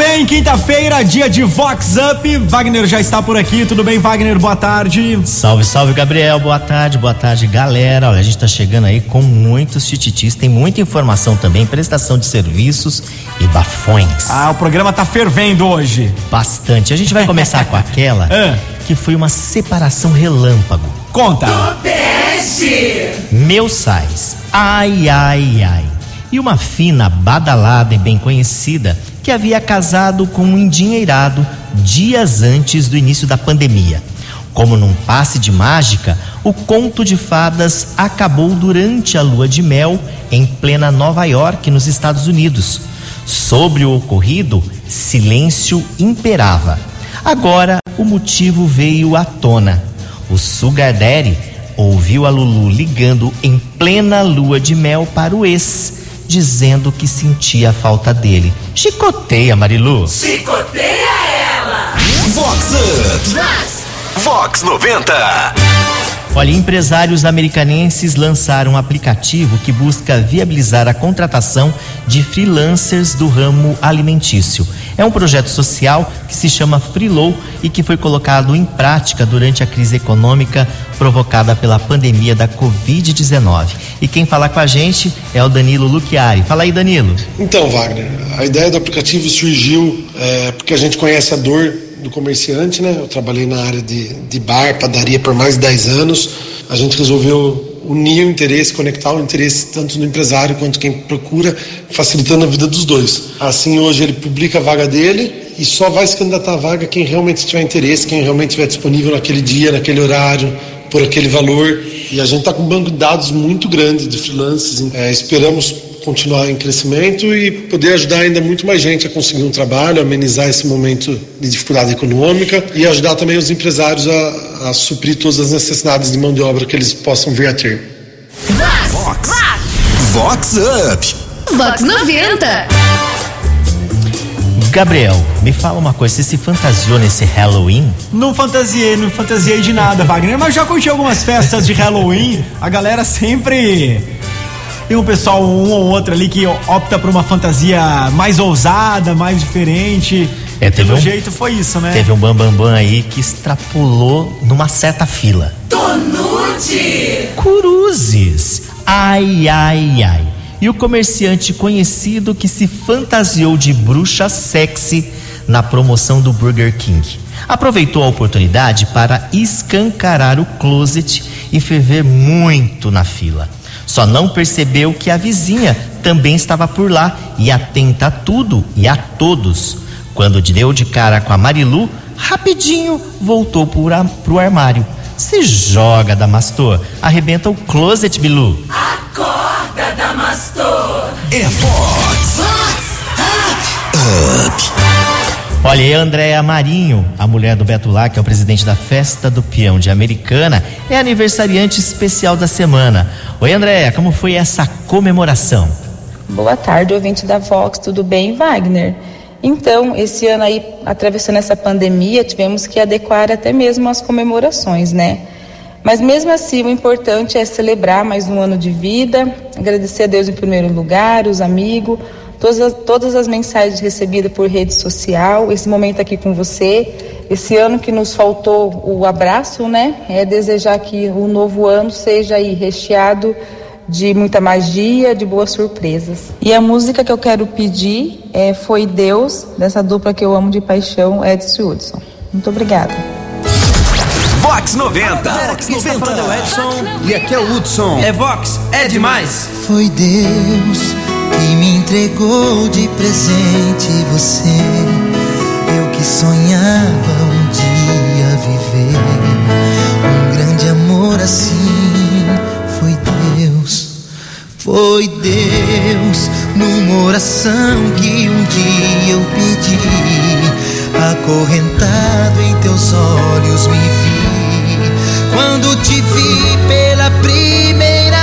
bem? Quinta-feira, dia de Vox Up. Wagner já está por aqui. Tudo bem, Wagner? Boa tarde. Salve, salve, Gabriel. Boa tarde, boa tarde, galera. Olha, a gente está chegando aí com muitos tititis. Tem muita informação também, prestação de serviços e bafões. Ah, o programa tá fervendo hoje. Bastante. A gente vai começar com aquela Ah. que foi uma separação relâmpago. Conta. Meu sais. Ai, ai, ai. E uma fina, badalada e bem conhecida que havia casado com um endinheirado dias antes do início da pandemia. Como num passe de mágica, o conto de fadas acabou durante a lua de mel em plena Nova York, nos Estados Unidos. Sobre o ocorrido, silêncio imperava. Agora o motivo veio à tona. O Sugar Daddy ouviu a Lulu ligando em plena lua de mel para o ex, dizendo que sentia a falta dele. Chicoteia, Marilu. Vox Up. Vox 90. Olha, empresários americanenses lançaram um aplicativo que busca viabilizar a contratação de freelancers do ramo alimentício. É um projeto social que se chama Freelow e que foi colocado em prática durante a crise econômica provocada pela pandemia da Covid-19. E quem falar com a gente é o Danilo Luchiari. Fala aí, Danilo. Então, Wagner, a ideia do aplicativo surgiu é, porque a gente conhece a dor do comerciante, né? Eu trabalhei na área de, de bar, padaria por mais de 10 anos. A gente resolveu unir o interesse, conectar o interesse tanto do empresário quanto quem procura, facilitando a vida dos dois. Assim, hoje ele publica a vaga dele e só vai se candidatar à vaga quem realmente tiver interesse, quem realmente estiver disponível naquele dia, naquele horário, por aquele valor. E a gente está com um banco de dados muito grande de freelancers. É, esperamos continuar em crescimento e poder ajudar ainda muito mais gente a conseguir um trabalho, amenizar esse momento de dificuldade econômica e ajudar também os empresários a, a suprir todas as necessidades de mão de obra que eles possam vir a ter. Vox. Vox Up. Vox 90. Gabriel, me fala uma coisa, você se fantasiou nesse Halloween? Não fantasiei, não fantasiei de nada, Wagner, mas já curti algumas festas de Halloween. A galera sempre. Tem um pessoal, um ou outro ali, que opta por uma fantasia mais ousada, mais diferente. É, teve Pelo um- jeito foi isso, né? Teve um bambambam bam, bam aí que extrapolou numa certa fila. Cruzes. Ai, ai, ai. E o comerciante conhecido que se fantasiou de bruxa sexy na promoção do Burger King. Aproveitou a oportunidade para escancarar o closet e ferver muito na fila. Só não percebeu que a vizinha também estava por lá e atenta a tudo e a todos. Quando deu de cara com a Marilu, rapidinho voltou pro ar- pro armário. Se joga, Damastor. Arrebenta o closet, Bilu. É Vox. Olha, e a Andréa Marinho, a mulher do Beto Lá, que é o presidente da Festa do Peão de Americana, é aniversariante especial da semana. Oi, Andréa, como foi essa comemoração? Boa tarde, ouvinte da Vox, tudo bem, Wagner? Então, esse ano aí, atravessando essa pandemia, tivemos que adequar até mesmo as comemorações, né? Mas mesmo assim, o importante é celebrar mais um ano de vida, agradecer a Deus em primeiro lugar, os amigos, todas as, todas as mensagens recebidas por rede social, esse momento aqui com você, esse ano que nos faltou o abraço, né? É desejar que o novo ano seja aí recheado de muita magia, de boas surpresas. E a música que eu quero pedir é Foi Deus, dessa dupla que eu amo de paixão, Edson Hudson. Muito obrigada. Vox 90. Vox Quem está falando é o Edson. E aqui é o Hudson. É Vox, é demais. Foi Deus que me entregou de presente você. Eu que sonhava um dia viver um grande amor assim. Foi Deus numa oração que um dia eu pedi. Acorrentado em teus olhos me vi. Quando te vi pela primeira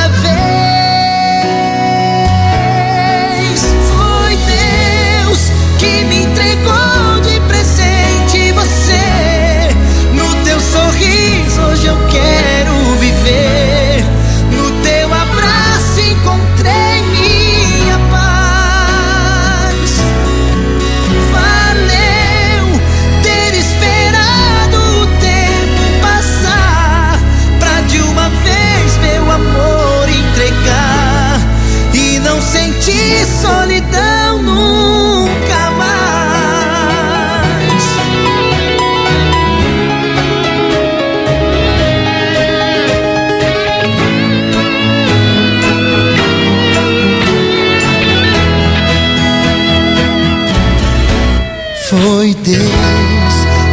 Foi Deus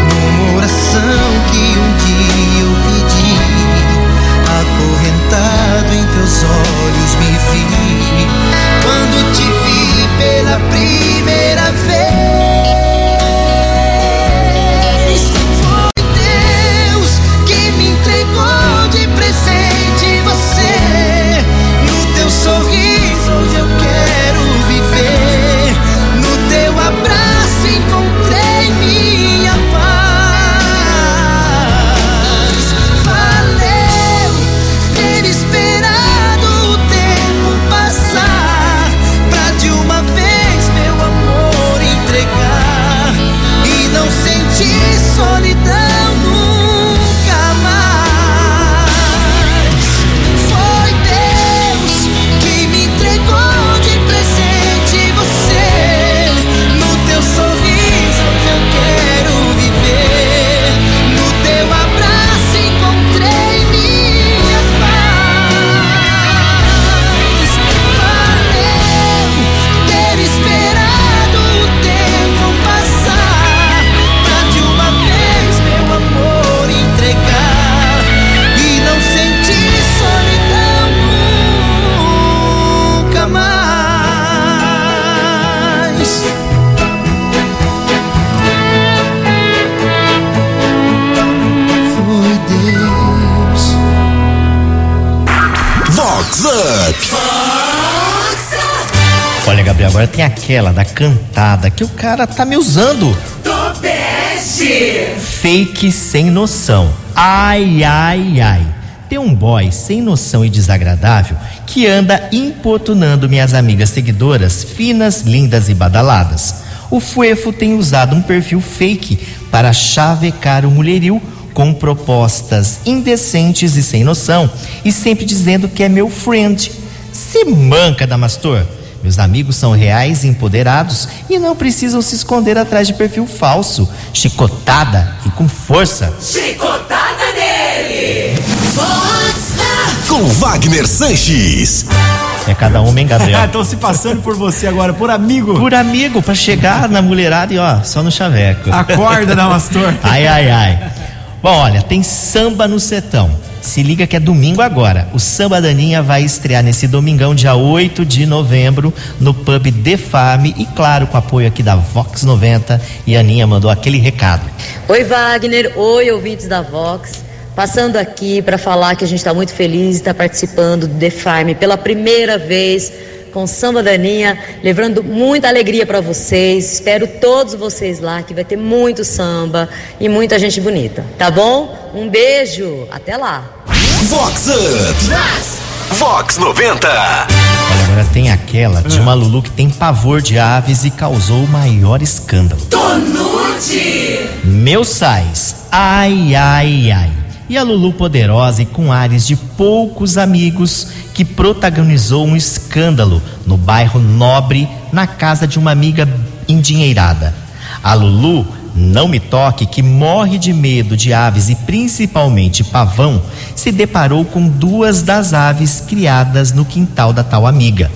numa oração Olha, Gabriel, agora tem aquela da cantada que o cara tá me usando. Fake sem noção. Ai, ai, ai. Tem um boy sem noção e desagradável que anda importunando minhas amigas seguidoras finas, lindas e badaladas. O Fuefo tem usado um perfil fake para chavecar o mulherio com propostas indecentes e sem noção e sempre dizendo que é meu friend. Se manca, Damastor. Meus amigos são reais e empoderados e não precisam se esconder atrás de perfil falso, chicotada e com força. Com Wagner Sanches. É cada um, hein, Gabriel? Estão se passando por você agora, por amigo. Por amigo, pra chegar na mulherada e ó, só no chaveco. Acorda, Damastor. Ai, ai, ai. Bom, olha, tem samba no setão. Se liga que é domingo agora. O Samba Daninha vai estrear nesse domingão, dia 8 de novembro, no pub The Farm e, claro, com apoio aqui da Vox 90. E a Aninha mandou aquele recado. Oi, Wagner. Oi, ouvintes da Vox. Passando aqui para falar que a gente está muito feliz de estar participando do The Farm pela primeira vez com Samba Daninha, levando muita alegria para vocês. Espero todos vocês lá, que vai ter muito samba e muita gente bonita. Tá bom? Um beijo. Até lá. Vox Up. Vox 90. Olha, agora tem aquela de uma Lulu que tem pavor de aves e causou o maior escândalo. Meu sais, ai, ai, ai. E a Lulu poderosa e com ares de poucos amigos que protagonizou um escândalo no bairro Nobre, na casa de uma amiga endinheirada. A Lulu, não me toque, que morre de medo de aves e principalmente pavão, se deparou com duas das aves criadas no quintal da tal amiga.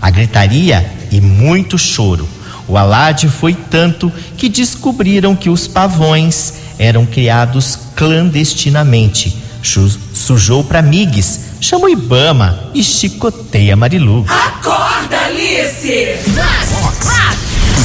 A gritaria e muito choro. O alarde foi tanto que descobriram que os pavões eram criados clandestinamente. Sujou pra migues, chama o Ibama e chicoteia Marilu.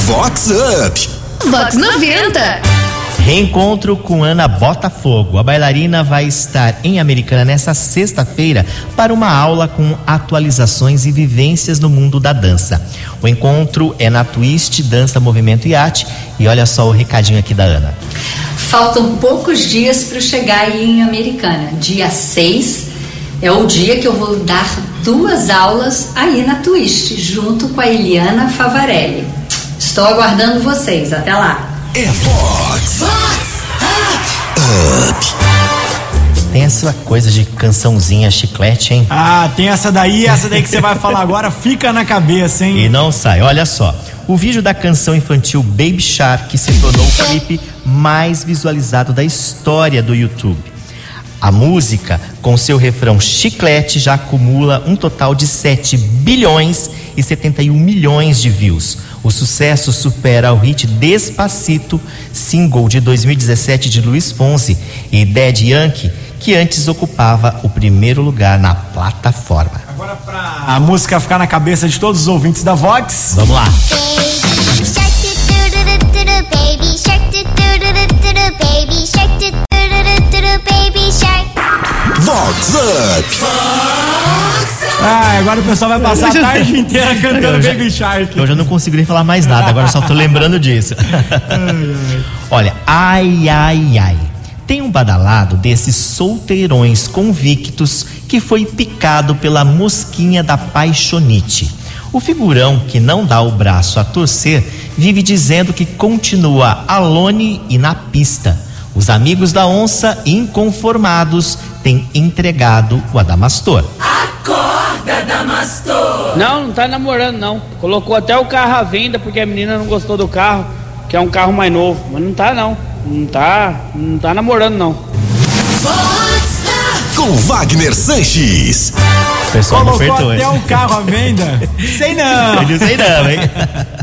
Vox Up. Vox 90. Reencontro com Ana Botafogo. A bailarina vai estar em Americana nessa sexta-feira para uma aula com atualizações e vivências no mundo da dança. O encontro é na Twist Dança Movimento e Arte. E olha só o recadinho aqui da Ana. Faltam poucos dias para eu chegar aí em Americana. Dia 6 é o dia que eu vou dar duas aulas aí na Twist, junto com a Eliana Favarelli. Estou aguardando vocês. Até lá. É Vox Tem essa coisa de cançãozinha chiclete, hein? Ah, tem essa daí, essa daí que você vai falar agora, fica na cabeça, hein? E não sai. Olha só. O vídeo da canção infantil Baby Shark se tornou o clipe mais visualizado da história do YouTube. A música, com seu refrão chiclete, já acumula um total de 7 bilhões e 71 milhões de views. O sucesso supera o hit Despacito, single de 2017 de Luiz Fonsi e Dead Yankee, que antes ocupava o primeiro lugar na plataforma. Agora pra a música ficar na cabeça de todos os ouvintes da Vox. Vamos lá. Vox Up. Ah, agora o pessoal vai passar a tarde inteira cantando Eu já- Baby Shark. Eu já não consigo nem falar mais nada, agora só tô lembrando disso. Olha, ai, ai, ai. Tem um badalado desses solteirões convictos que foi picado pela mosquinha da paixonite. O figurão que não dá o braço a torcer vive dizendo que continua alone e na pista. Os amigos da onça, inconformados, têm entregado o Adamastor. Não, não tá namorando não. Colocou até o carro à venda porque a menina não gostou do carro, que é um carro mais novo. Mas não tá não. Não tá, não tá namorando não. Com Wagner Sanches. Pessoal não Colocou apertou, até um carro à venda? Sei não. Eu não sei não, hein?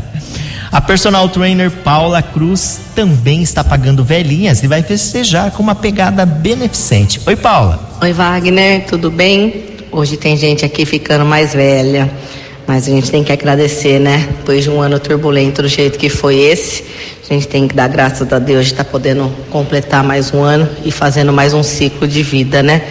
A personal trainer Paula Cruz também está pagando velhinhas e vai festejar com uma pegada beneficente. Oi, Paula. Oi, Wagner, tudo bem? Hoje tem gente aqui ficando mais velha, mas a gente tem que agradecer, né? Depois de um ano turbulento do jeito que foi esse, a gente tem que dar graças a Deus de estar podendo completar mais um ano e fazendo mais um ciclo de vida, né?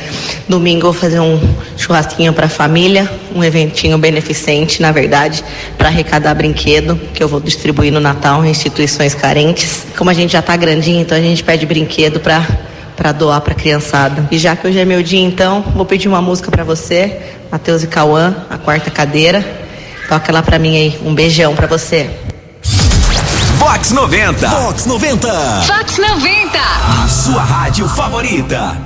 Domingo eu vou fazer um churrasquinho para a família, um eventinho beneficente, na verdade, para arrecadar brinquedo que eu vou distribuir no Natal em instituições carentes. Como a gente já tá grandinho, então a gente pede brinquedo para para doar para criançada. E já que hoje é meu dia, então, vou pedir uma música para você, Matheus e Cauã, a quarta cadeira. Toca lá para mim aí. Um beijão para você. Vox 90. Vox 90. Fox 90. A sua rádio favorita.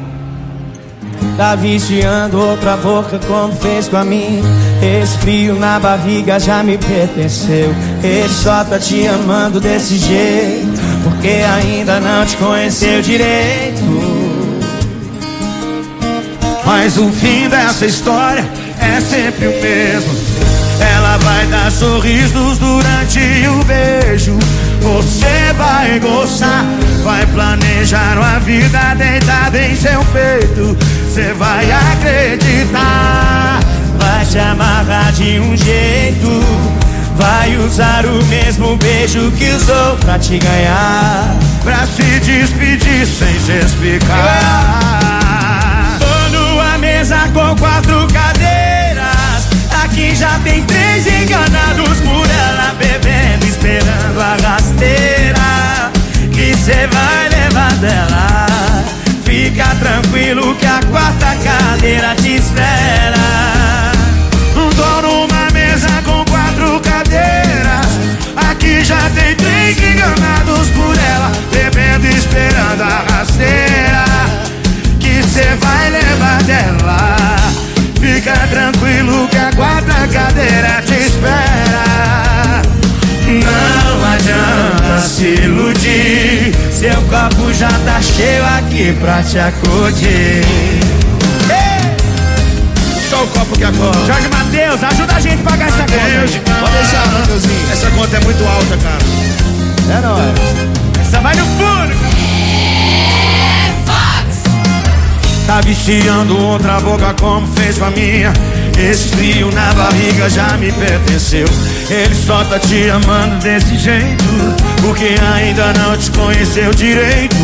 Tá viciando outra boca como fez com a minha Esse frio na barriga já me pertenceu Ele só tá te amando desse jeito Porque ainda não te conheceu direito Mas o fim dessa história é sempre o mesmo Ela vai dar sorrisos durante o beijo Você vai gostar Vai planejar uma vida deitada em seu peito. Você vai acreditar Vai te amarrar de um jeito. Vai usar o mesmo beijo que usou pra te ganhar Pra se despedir sem se explicar. Tô numa mesa com quatro cadeiras Aqui já tem três enganados por ela dela. Fica tranquilo que a quarta cadeira te espera. Tô numa mesa com quatro cadeiras. Aqui já tem três enganados por ela Bebendo, esperando a rasteira. Que cê vai levar dela? Fica tranquilo que a quarta cadeira te espera copo já tá cheio aqui pra te acudir. Só o copo que acorda. Jorge Matheus, ajuda a gente a pagar essa conta Pode deixar, Mateuzinho. Essa conta é muito alta, cara. É nóis. Essa vai no fundo Tá viciando outra boca como fez com a minha. Esse frio na barriga já me pertenceu. Ele só tá te amando desse jeito Porque ainda não te conheceu direito.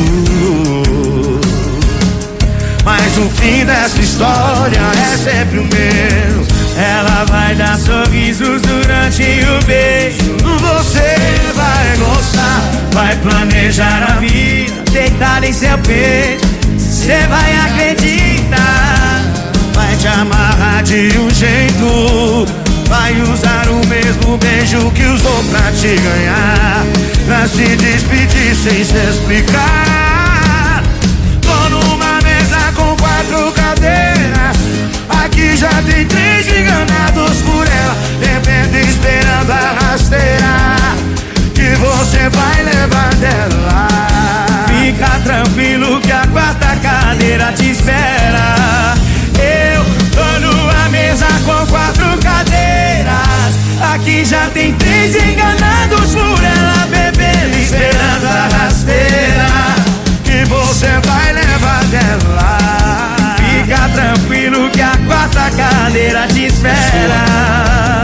Mas o fim dessa história é sempre o mesmo. Ela vai dar sorrisos durante o beijo. Você vai gostar Vai planejar a vida Deitada em seu peito Cê vai acreditar. Vai te amarrar de um jeito. Vai usar o mesmo beijo que usou pra te ganhar. Pra se despedir sem se explicar já tem três enganados por ela Bebendo, esperando a rasteira Que você vai levar dela. Fica tranquilo que a quarta cadeira te espera.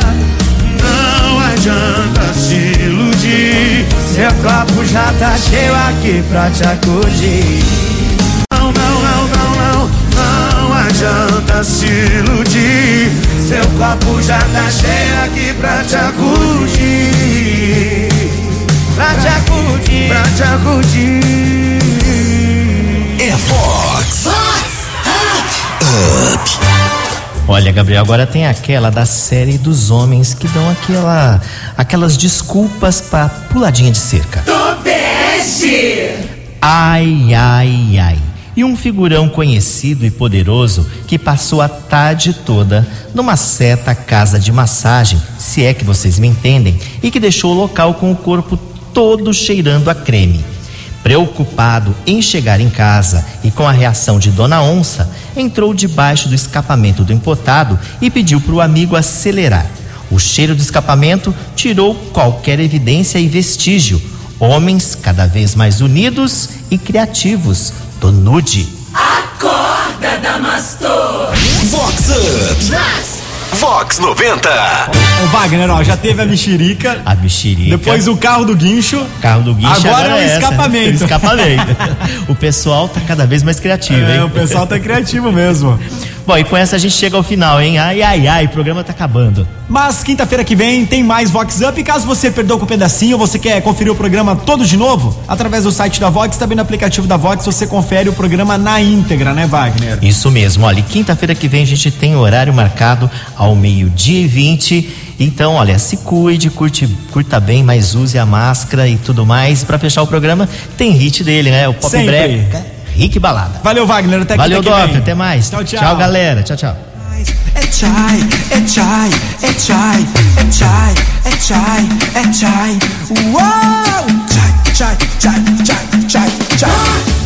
Não adianta se iludir Seu copo já tá cheio aqui pra te acudir se iludir Seu copo já tá cheio aqui pra te acudir Pra te acudir Pra te acudir É Fox. Up. Olha, Gabriel, agora tem aquela da série dos homens que dão aquela, aquelas desculpas pra puladinha de cerca. Tobeste! Ai, ai, ai. E um figurão conhecido e poderoso que passou a tarde toda numa certa casa de massagem, se é que vocês me entendem, e que deixou o local com o corpo todo cheirando a creme. Preocupado em chegar em casa e com a reação de Dona Onça, entrou debaixo do escapamento do empotado e pediu para o amigo acelerar. O cheiro do escapamento tirou qualquer evidência e vestígio. Homens cada vez mais unidos e criativos. Do nude. Acorda, Damastor! Vox Up. Vox Vox 90. Ô Wagner, ó, já teve a mexerica. A mexerica. Depois o carro do guincho. Carro do guincho Agora, é o essa. escapamento. escapamento. o pessoal tá cada vez mais criativo, É, hein? o pessoal tá criativo mesmo. Bom, e com essa a gente chega ao final, hein? Ai, ai, ai, o programa tá acabando. Mas quinta-feira que vem tem mais Vox Up. E caso você perdeu com um pedacinho você quer conferir o programa todo de novo, através do site da Vox, também no aplicativo da Vox, você confere o programa na íntegra, né, Wagner? Isso mesmo, olha, e quinta-feira que vem a gente tem horário marcado ao meio-dia e 20. Então, olha, se cuide, curte, curta bem, mas use a máscara e tudo mais. Pra fechar o programa, tem hit dele, né? O Pop Sempre. Brega. Rick Balada. Valeu, Wagner. Até Valeu, Doc. vem. Até mais. Tchau, tchau. Tchau, galera. Tchau, tchau. É chai, é chai, é chai, é chai, é chai, é chai. Uau! Chai, chai, chai, chai, chai, chai.